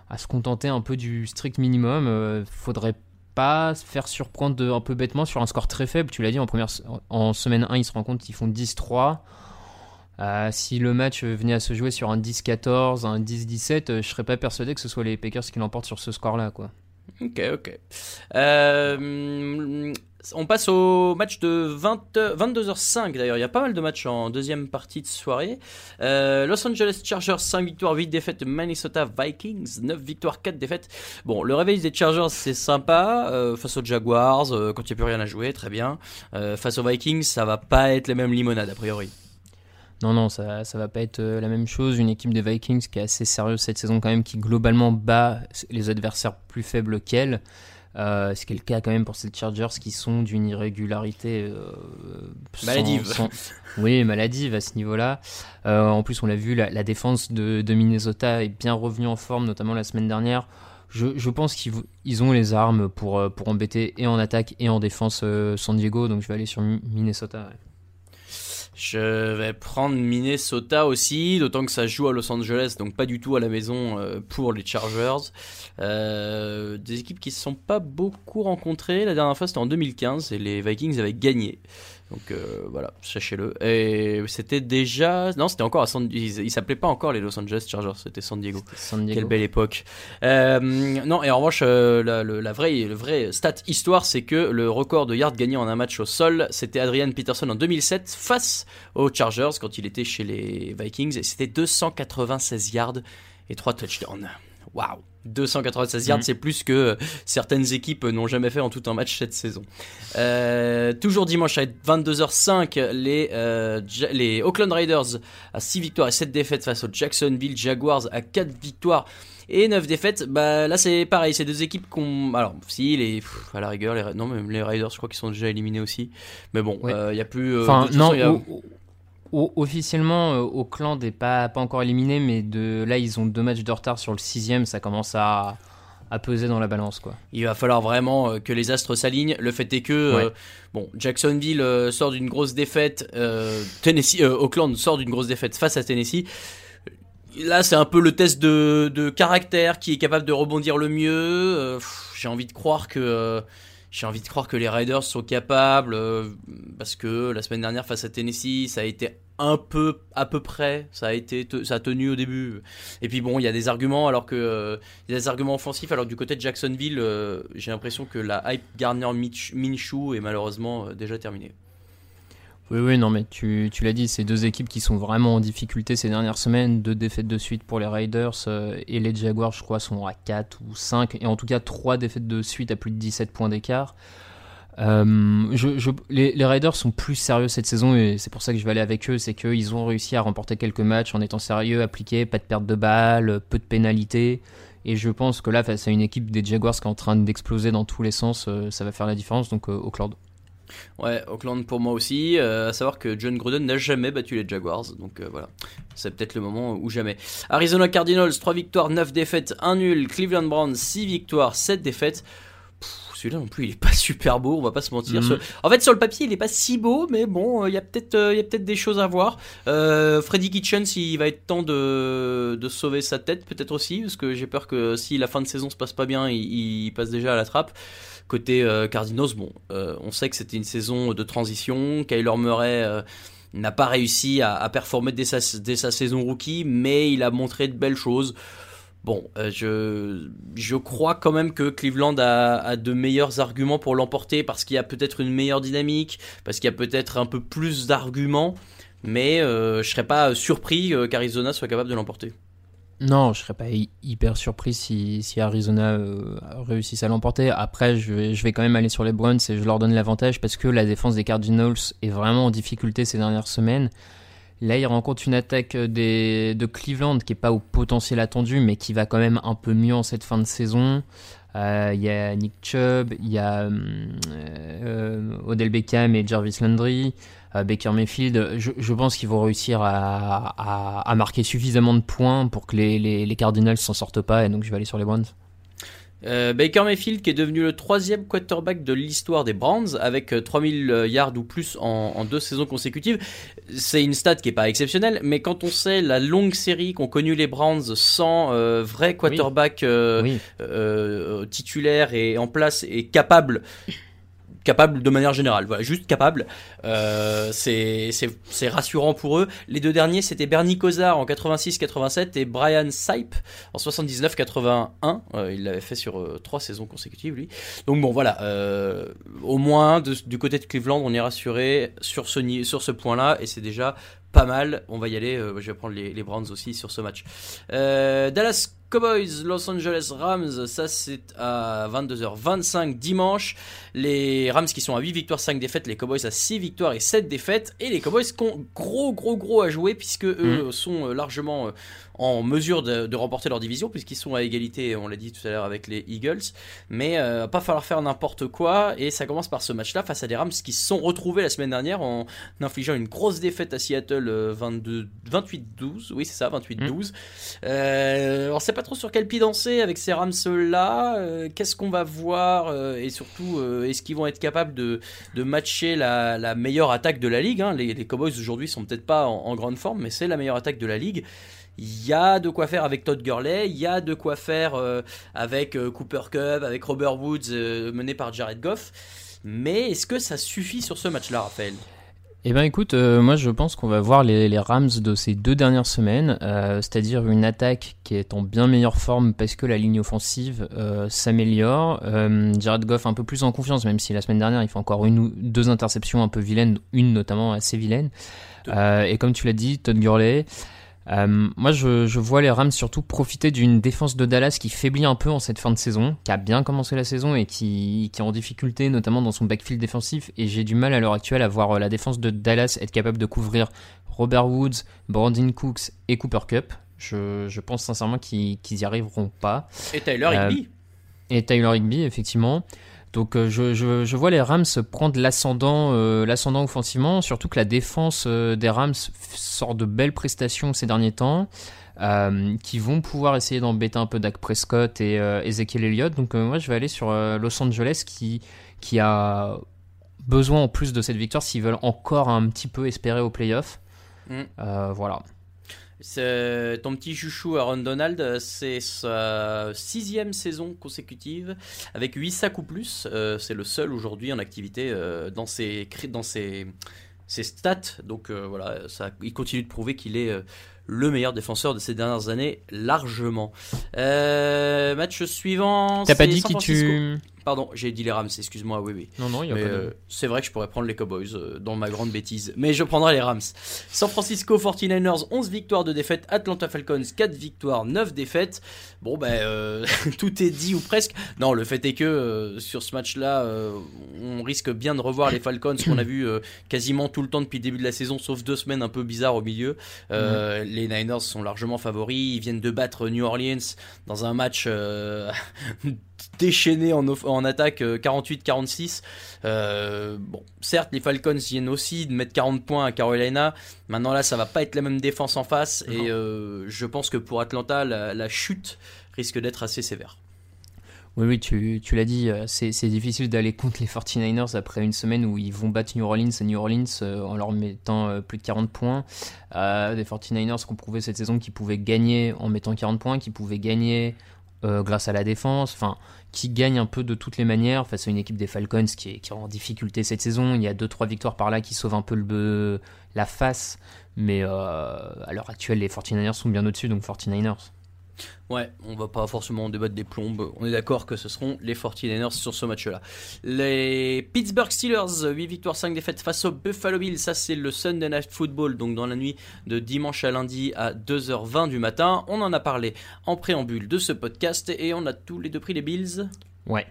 à, se contenter un peu du strict minimum. Euh, faudrait pas se faire surprendre un peu bêtement sur un score très faible. Tu l'as dit, en, première, en semaine 1, ils se rendent compte qu'ils font 10-3. Euh, si le match venait à se jouer sur un 10-14, un 10-17, euh, je serais pas persuadé que ce soit les Packers qui l'emportent sur ce score-là, quoi. Ok, ok. Euh, on passe au match de 20, 22h05 d'ailleurs. Il y a pas mal de matchs en deuxième partie de soirée. Los Angeles Chargers 5 victoires, 8 défaites. Minnesota Vikings 9 victoires, 4 défaites. Bon, le réveil des Chargers c'est sympa. face aux Jaguars, quand il n'y a plus rien à jouer, très bien. face aux Vikings, ça va pas être les mêmes limonades a priori. Non, non, ça, ça va pas être euh, la même chose. Une équipe des Vikings qui est assez sérieuse cette saison quand même, qui globalement bat les adversaires plus faibles qu'elle. Euh, ce qui est le cas quand même pour ces Chargers qui sont d'une irrégularité euh, maladive. Oui, maladive à ce niveau-là. en plus, on l'a vu, la, défense de, Minnesota est bien revenue en forme, notamment la semaine dernière. Je, pense qu'ils ont les armes pour, pour embêter et en attaque et en défense San Diego, donc je vais aller sur Minnesota. Je vais prendre Minnesota aussi, d'autant que ça joue à Los Angeles, donc pas du tout à la maison euh, pour les Chargers. Euh, des équipes qui ne se sont pas beaucoup rencontrées. La dernière fois c'était en 2015 et les Vikings avaient gagné. Donc euh, voilà, sachez-le. Et c'était déjà. Non, c'était encore à San Ils, ils s'appelaient pas encore les Los Angeles Chargers, c'était San Diego. San Diego. Quelle belle époque. Euh, non, et en revanche, euh, la, la, vraie, le vrai stat histoire, c'est que le record de yards gagnés en un match au sol, c'était Adrian Peterson en 2007 face aux Chargers quand il était chez les Vikings. Et c'était 296 yards et 3 touchdowns. Waouh! 296 yards, mm. c'est plus que certaines équipes n'ont jamais fait en tout un match cette saison. Euh, toujours dimanche à 22h05, les, euh, les Oakland Raiders à 6 victoires et 7 défaites face aux Jacksonville Jaguars à 4 victoires et 9 défaites. Bah là c'est pareil, c'est deux équipes qu'on alors si les à la rigueur les non mais les Raiders je crois qu'ils sont déjà éliminés aussi. Mais bon, il euh, y a plus enfin non officiellement, euh, Auckland n'est pas, pas encore éliminé, mais de là, ils ont deux matchs de retard sur le sixième. Ça commence à, à peser dans la balance. Quoi. Il va falloir vraiment euh, que les astres s'alignent. Le fait est que euh, bon, Jacksonville sort d'une grosse défaite, Tennessee, Auckland sort d'une grosse défaite face à Tennessee. Là, c'est un peu le test de, de, caractère qui est capable de rebondir le mieux. J'ai envie de croire que j'ai envie de croire que les Raiders sont capables, euh, parce que la semaine dernière face à Tennessee, ça a été un peu à peu près, ça a été ça a tenu au début. Et puis bon, il y a des arguments alors que euh, y a des arguments offensifs alors du côté de Jacksonville, euh, j'ai l'impression que la hype Garner Minshew est malheureusement déjà terminée. Oui, oui, non, mais tu, tu l'as dit, c'est deux équipes qui sont vraiment en difficulté ces dernières semaines. Deux défaites de suite pour les Raiders euh, et les Jaguars, je crois, sont à 4 ou 5. Et en tout cas, trois défaites de suite à plus de 17 points d'écart. Euh, je, les, les, Raiders sont plus sérieux cette saison et c'est pour ça que je vais aller avec eux. C'est qu'ils ont réussi à remporter quelques matchs en étant sérieux, appliqués, pas de perte de balles, peu de pénalités. Et je pense que là, face à une équipe des Jaguars qui est en train d'exploser dans tous les sens, euh, ça va faire la différence. Donc, Auckland. Ouais, Auckland pour moi aussi. Euh, à savoir que John Gruden n'a jamais battu les Jaguars. Donc euh, voilà, c'est peut-être le moment ou jamais. Arizona Cardinals, 3 victoires, 9 défaites, 1 nul. Cleveland Browns, 6 victoires, 7 défaites. Celui-là non plus, il est pas super beau, on va pas se mentir. Mhm. En fait, sur le papier, il est pas si beau, mais bon, il y a peut-être il des choses à voir. Euh, Freddy Kitchens, il va être temps de, de sauver sa tête, peut-être aussi, parce que j'ai peur que si la fin de saison se passe pas bien, il, il passe déjà à la trappe. Côté euh, Cardinals, bon, euh, on sait que c'était une saison de transition. Kyler Murray euh, n'a pas réussi à, performer dès sa, saison rookie, mais il a montré de belles choses. Bon, je, crois quand même que Cleveland a, de meilleurs arguments pour l'emporter parce qu'il y a peut-être une meilleure dynamique, parce qu'il y a peut-être un peu plus d'arguments, mais je je serais pas surpris qu'Arizona soit capable de l'emporter. Non, je serais pas hyper surpris si, si Arizona euh, réussisse à l'emporter. Après, je vais, quand même aller sur les Browns et je leur donne l'avantage parce que la défense des Cardinals est vraiment en difficulté ces dernières semaines. Là, ils rencontrent une attaque des, de Cleveland qui est pas au potentiel attendu, mais qui va quand même un peu mieux en cette fin de saison. Euh, il y a Nick Chubb, il y a euh, Odell Beckham et Jarvis Landry. Baker Mayfield, je, pense qu'ils vont réussir à, marquer suffisamment de points pour que les, les, les Cardinals s'en sortent pas, et donc je vais aller sur les Browns. Euh, Baker Mayfield qui est devenu le troisième quarterback de l'histoire des Browns avec 3000 euh, yards ou plus en, deux saisons consécutives. C'est une stat qui est pas exceptionnelle, mais quand on sait la longue série qu'ont connu les Browns sans euh, vrai quarterback titulaire et en place et capable capable de manière générale, voilà, juste capable. Euh, c'est rassurant pour eux. Les deux derniers, c'était Bernie Kosar en 86-87 et Brian Sipe en 79-81. Euh, il l'avait fait sur euh, trois saisons consécutives, lui. Donc bon, voilà. au moins, du côté de Cleveland, on est rassuré sur ce, sur ce point-là et c'est déjà pas mal. On va y aller. je vais prendre les, les Browns aussi sur ce match. Dallas Cowboys, Los Angeles Rams, ça c'est à 22h25 dimanche. Les Rams qui sont à 8 victoires, 5 défaites, les Cowboys à 6 victoires et 7 défaites. Et les Cowboys qui ont gros gros gros à jouer puisque eux mmh. sont euh, largement euh, en mesure de, remporter leur division puisqu'ils sont à égalité, on l'a dit tout à l'heure avec les Eagles. Mais euh, pas falloir faire n'importe quoi et ça commence par ce match-là face à des Rams qui se sont retrouvés la semaine dernière en infligeant une grosse défaite à Seattle 22, 28-12. Oui c'est ça, 28-12. Euh, on sait pas trop sur quel pied danser avec ces Rams là. Euh, qu'est-ce qu'on va voir euh, et surtout est-ce qu'ils vont être capables de, matcher la, meilleure attaque de la ligue. Hein? les, Cowboys aujourd'hui sont peut-être pas en grande forme mais c'est la meilleure attaque de la ligue. Il y a de quoi faire avec Todd Gurley, il y a de quoi faire euh, avec euh, Cooper Cup, avec Robert Woods euh, mené par Jared Goff. Mais est-ce que ça suffit sur ce match-là, Raphaël? Eh ben écoute, moi je pense qu'on va voir les, Rams de ces deux dernières semaines, c'est-à-dire une attaque qui est en bien meilleure forme parce que la ligne offensive s'améliore. Jared Goff un peu plus en confiance, même si la semaine dernière il fait encore une ou deux interceptions un peu vilaines, une notamment assez vilaine. et comme tu l'as dit, Todd Gurley. Euh, moi, je, vois les Rams surtout profiter d'une défense de Dallas qui faiblit un peu en cette fin de saison, qui a bien commencé la saison et qui, qui est en difficulté, notamment dans son backfield défensif. Et j'ai du mal à l'heure actuelle à voir euh, la défense de Dallas être capable de couvrir Robert Woods, Brandon Cooks et Cooper Cup. Je, pense sincèrement qu'ils y arriveront pas. Et Tyler Higby. Euh, et Tyler Higby, effectivement. Donc euh, je, vois les Rams prendre l'ascendant euh, l'ascendant offensivement, surtout que la défense euh, des Rams sort de belles prestations ces derniers temps. qui vont pouvoir essayer d'embêter un peu Dak Prescott et Ezekiel Elliott. Donc moi je vais aller sur Los Angeles qui, qui a besoin en plus de cette victoire s'ils veulent encore un petit peu espérer au playoff. Mm. voilà. Ton petit chouchou Aaron Donald, c'est sa sixième saison consécutive avec 8 sacs ou plus. Euh, c'est le seul aujourd'hui en activité euh, dans ses, dans ses, ses stats. Donc euh, voilà, ça, il continue de prouver qu'il est le meilleur défenseur de ces dernières années, largement. match suivant. T'as pas dit qui tu. Pardon, j'ai dit les Rams, excuse-moi, oui, oui. Non, non, il y a Mais, pas de- euh, c'est vrai que je pourrais prendre les Cowboys euh, dans ma grande bêtise. Mais je prendrai les Rams. San Francisco 49ers, 11 victoires, 2 défaites. Atlanta Falcons, 4 victoires, 9 défaites. Bon, ben, euh, tout est dit ou presque. Non, le fait est que euh, sur ce match-là, euh, on risque bien de revoir les Falcons qu'on a vu quasiment tout le temps depuis le début de la saison, sauf deux semaines un peu bizarres au milieu. Les Niners sont largement favoris. Ils viennent de battre New Orleans dans un match déchaîné en, attaque euh, 48-46. Euh, bon, certes, les Falcons viennent aussi de mettre 40 points à Carolina. Maintenant, là, ça va pas être la même défense en face. Et euh, je pense que pour Atlanta, la, la chute risque d'être assez sévère. Oui, oui, tu, tu l'as dit, euh, c'est c'est difficile d'aller contre les 49ers après une semaine où ils vont battre New Orleans et New Orleans euh, en leur mettant euh, plus de 40 points. Euh, des 49ers qui ont prouvé cette saison qu'ils pouvaient gagner en mettant 40 points, qu'ils pouvaient gagner euh, grâce à la défense, enfin, qui gagnent un peu de toutes les manières face à une équipe des Falcons qui est, qui est en difficulté cette saison. Il y a 2-3 victoires par là qui sauvent un peu le, la face, mais euh, à l'heure actuelle, les 49ers sont bien au-dessus, donc 49ers. Ouais, on va pas forcément débattre des plombes. On est d'accord que ce seront les 49ers sur ce match-là. Les Pittsburgh Steelers, 8 victoires, 5 défaites face aux Buffalo Bills. Ça, c'est le Sunday Night Football, donc dans la nuit de dimanche à lundi à 2h20 du matin. On en a parlé en préambule de ce podcast et on a tous les deux pris les Bills. Ouais.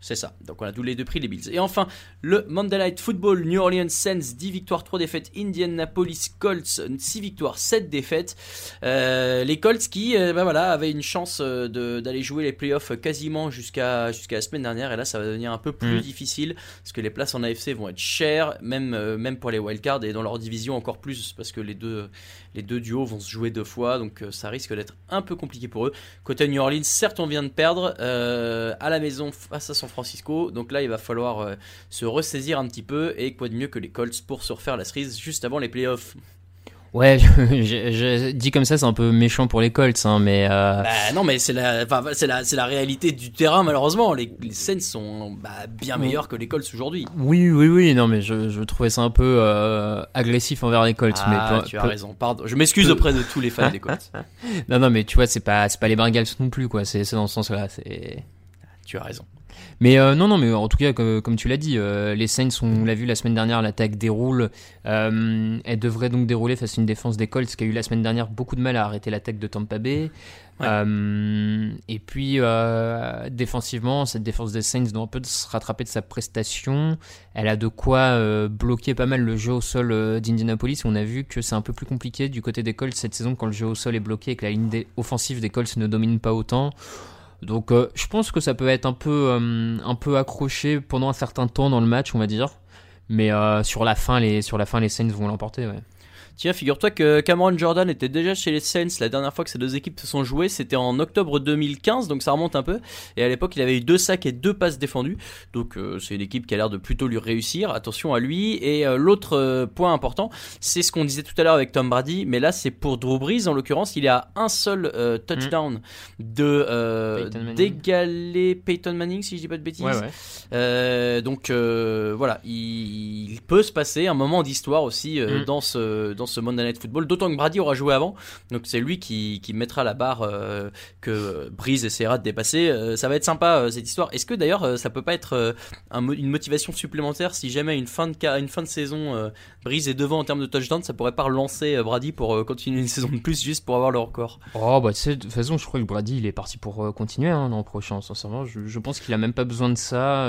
C'est ça. Donc on a tous les deux pris les Bills. Et enfin, le Monday Night Football, New Orleans Saints, 10 victoires, 3 défaites. Indianapolis Colts, 6 victoires, 7 défaites. Euh, les Colts qui euh, bah voilà, avaient une chance euh, d'aller jouer les playoffs quasiment jusqu'à jusqu'à la semaine dernière. Et là, ça va devenir un peu plus Mm. difficile parce que les places en AFC vont être chères, même, euh, même pour les wildcards et dans leur division encore plus parce que les deux, les deux duos vont se jouer deux fois. Donc euh, ça risque d'être un peu compliqué pour eux. Côté New Orleans, certes, on vient de perdre euh, à la maison face à San Francisco. Donc là, il va falloir euh, se ressaisir un petit peu. Et quoi de mieux que les Colts pour se refaire la cerise juste avant les playoffs Ouais, je, je dis comme ça, c'est un peu méchant pour les Colts, hein, mais euh, Bah non, mais c'est la, enfin, c'est la, c'est la réalité du terrain, malheureusement. Les, les Saints sont bah, bien meilleurs que les Colts aujourd'hui. oui, oui, oui, non, mais je, je trouvais ça un peu euh, agressif envers les Colts. Ah, mais peu- tu as peu- raison. Pardon. Je m'excuse auprès de tous les fans des Colts. Non, non, mais tu vois, c'est pas, c'est pas les Bengals non plus, quoi. C'est c'est dans ce sens-là. C'est. Tu as raison. Mais euh, non, non, mais en tout cas, comme, comme tu l'as dit, euh, les Saints, on l'a vu la semaine dernière, l'attaque déroule. Euh, elle devrait donc dérouler face à une défense des Colts qui a eu la semaine dernière beaucoup de mal à arrêter l'attaque de Tampa Bay. Ouais. Euh, et puis, euh, défensivement, cette défense des Saints doit un peu se rattraper de sa prestation. Elle a de quoi euh, bloquer pas mal le jeu au sol d'Indianapolis. On a vu que c'est un peu plus compliqué du côté des Colts cette saison quand le jeu au sol est bloqué et que la ligne offensive des Colts ne domine pas autant. Donc euh, je pense que ça peut être un peu, euh, un peu accroché pendant un certain temps dans le match, on va dire. Mais euh, sur, la fin, les, sur la fin, les Saints vont l'emporter. Ouais. Tiens, figure-toi que Cameron Jordan était déjà chez les Saints la dernière fois que ces deux équipes se sont jouées. C'était en octobre 2015, donc ça remonte un peu. Et à l'époque, il avait eu deux sacs et deux passes défendues. Donc euh, c'est une équipe qui a l'air de plutôt lui réussir. Attention à lui. Et euh, l'autre euh, point important, c'est ce qu'on disait tout à l'heure avec Tom Brady. Mais là, c'est pour Drew Brees. En l'occurrence, il y a un seul touchdown de Peyton Manning. d'égaler Peyton Manning, si je dis pas de bêtises. Ouais, ouais. Donc voilà, il, il peut se passer un moment d'histoire aussi Mm. dans ce dans ce Monday Night Football. D'autant que Brady aura joué avant, donc c'est lui qui, qui mettra la barre euh, que Breeze essaiera de dépasser. Euh, ça va être sympa euh, cette histoire. Est-ce que d'ailleurs ça peut pas être une motivation supplémentaire si jamais une fin de une fin de saison Breeze est devant en termes de touchdown, ça pourrait pas relancer Brady pour continuer une saison de plus juste pour avoir le record? Oh, bah de toute façon, je crois que Brady, il est parti pour continuer hein, l'an prochain, sincèrement. Je, je pense qu'il a même pas besoin de ça.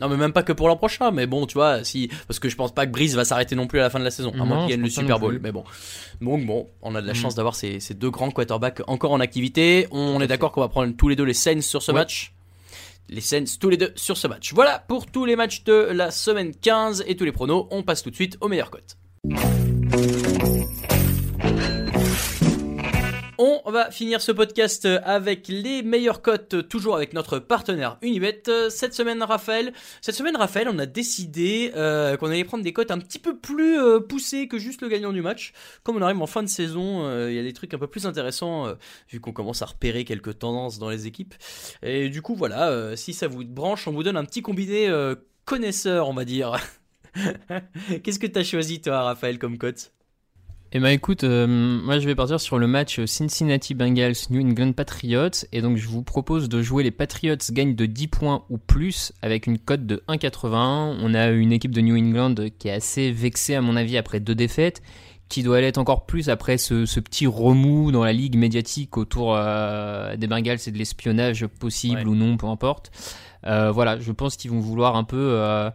Non mais même pas que pour l'an prochain, mais bon tu vois si parce que je pense pas que Breeze va s'arrêter non plus à la fin de la saison, à moins qu'il gagne le Super Bowl. Mais bon, donc bon, on a de la Mm. chance d'avoir ces, ces deux grands quarterbacks encore en activité. On est d'accord qu'on va prendre tous les deux les Saints sur ce Ouais. match. Les Saints tous les deux sur ce match. Voilà pour tous les matchs de la semaine 15 et tous les pronos. On passe tout de suite aux meilleures cotes. On va finir ce podcast avec les meilleures cotes, toujours avec notre partenaire Unibet. Cette semaine, Raphaël, cette semaine, Raphaël, on a décidé euh, qu'on allait prendre des cotes un petit peu plus euh, poussées que juste le gagnant du match. Comme on arrive en fin de saison, euh, il y a des trucs un peu plus intéressants vu qu'on commence à repérer quelques tendances dans les équipes. Et du coup, voilà, si ça vous branche, on vous donne un petit combiné connaisseur, on va dire. Qu'est-ce que t'as choisi toi, Raphaël, comme cote? Eh ben écoute, euh, moi je vais partir sur le match Cincinnati Bengals New England Patriots et donc je vous propose de jouer les Patriots gagnent de 10 points ou plus avec une cote de 1,81. On a une équipe de New England qui est assez vexée à mon avis après deux défaites, qui doit l'être encore plus après ce, petit remous dans la ligue médiatique autour euh, des Bengals et de l'espionnage possible ou non, peu importe. Euh, voilà, je pense qu'ils vont vouloir un peu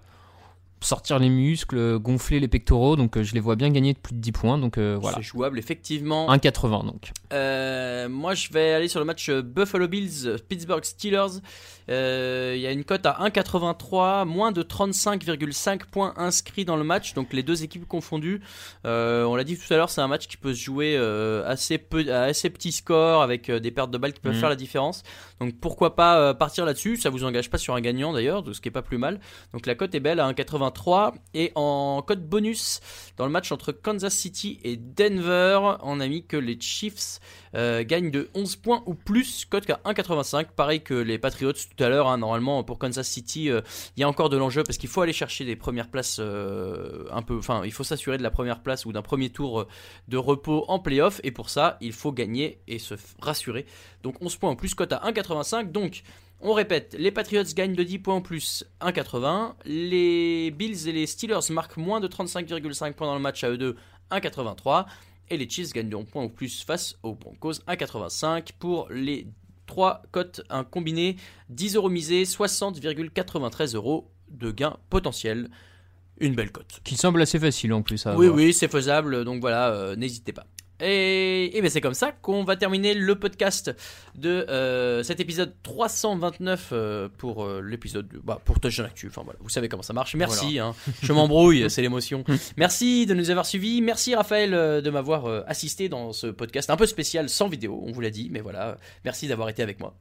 sortir les muscles, gonfler les pectoraux. Donc euh, je les vois bien gagner de plus de 10 points. Donc euh, voilà. C'est jouable, effectivement. 1,80 donc. Euh, moi je vais aller sur le match Buffalo Bills, Pittsburgh Steelers. Il y a une cote à 1,83, moins de 35,5 points inscrits dans le match. Donc les deux équipes confondues. on l'a dit tout à l'heure, c'est un match qui peut se jouer assez, peu, à assez petit score avec des pertes de balles qui peuvent mhm. faire la différence. Donc pourquoi pas partir là-dessus? Ça vous engage pas sur un gagnant d'ailleurs, ce qui est pas plus mal. Donc la cote est belle à 1,83. 3 Et en code bonus, dans le match entre Kansas City et Denver, on a mis que les Chiefs euh, gagnent de 11 points ou plus, code à 1,85. Pareil que les Patriots tout à l'heure. Hein. normalement, pour Kansas City, euh, il y a encore de l'enjeu parce qu'il faut aller chercher des premières places euh. Enfin, il faut s'assurer de la première place ou d'un premier tour de repos en playoff. Et pour ça, il faut gagner et se rassurer. Donc 11 points en plus, cote à 1,85. Donc on répète, les Patriots gagnent de 10 points en plus 1,80. Les Bills et les Steelers marquent moins de 35,5 points dans le match à eux deux 1,83. Et les Chiefs gagnent de 1 point ou plus face aux Broncos 1,85. Pour les 3 cotes, un combiné 10 euros misés, 60,93 euros de gain potentiel. Une belle cote. Qui semble assez facile en plus à Oui, oui, c'est faisable. Donc voilà, euh, n'hésitez pas. Et, et ben, c'est comme ça qu'on va terminer le podcast de euh, cet épisode 329 euh, pour euh, l'épisode bah, pour Touchdown Actu. Enfin voilà, vous savez comment ça marche. Merci, hein. je m'embrouille, c'est l'émotion. Merci de nous avoir suivis. Merci Raphaël de m'avoir assisté dans ce podcast un peu spécial sans vidéo, on vous l'a dit, mais voilà, merci d'avoir été avec moi.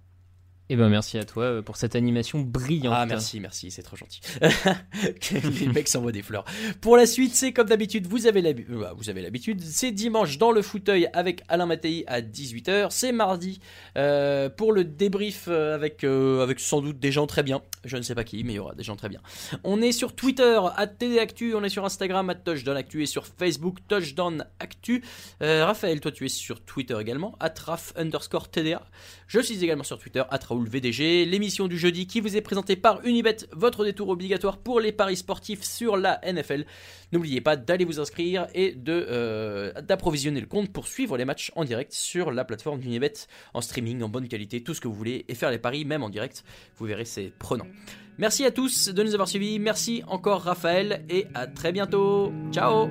Eh ben merci à toi euh, pour cette animation brillante. Ah merci, merci, c'est trop gentil. Les mecs s'envoient des fleurs. Pour la suite, c'est comme d'habitude, vous avez l'habitude, euh, avez l'habitude, c'est dimanche dans le fauteuil avec Alain Mattei à 18h, c'est mardi euh, pour le débrief avec avec sans doute des gens très bien. Je ne sais pas qui, mais il y aura des gens très bien. On est sur Twitter @tdactu, on est sur Instagram @touchdownactu et sur Facebook touchdownactu. Raphaël, toi tu es sur Twitter également @raf underscore tda. Je suis également sur Twitter le VDG, l'émission du jeudi qui vous est présentée par Unibet, votre détour obligatoire pour les paris sportifs sur la NFL. N'oubliez pas d'aller vous inscrire et euh, d'approvisionner le compte pour suivre les matchs en direct sur la plateforme d'Unibet en streaming, en bonne qualité, tout ce que vous voulez, et faire les paris même en direct. Vous verrez, c'est prenant. Merci à tous de nous avoir suivis, merci encore Raphaël, et à très bientôt. Ciao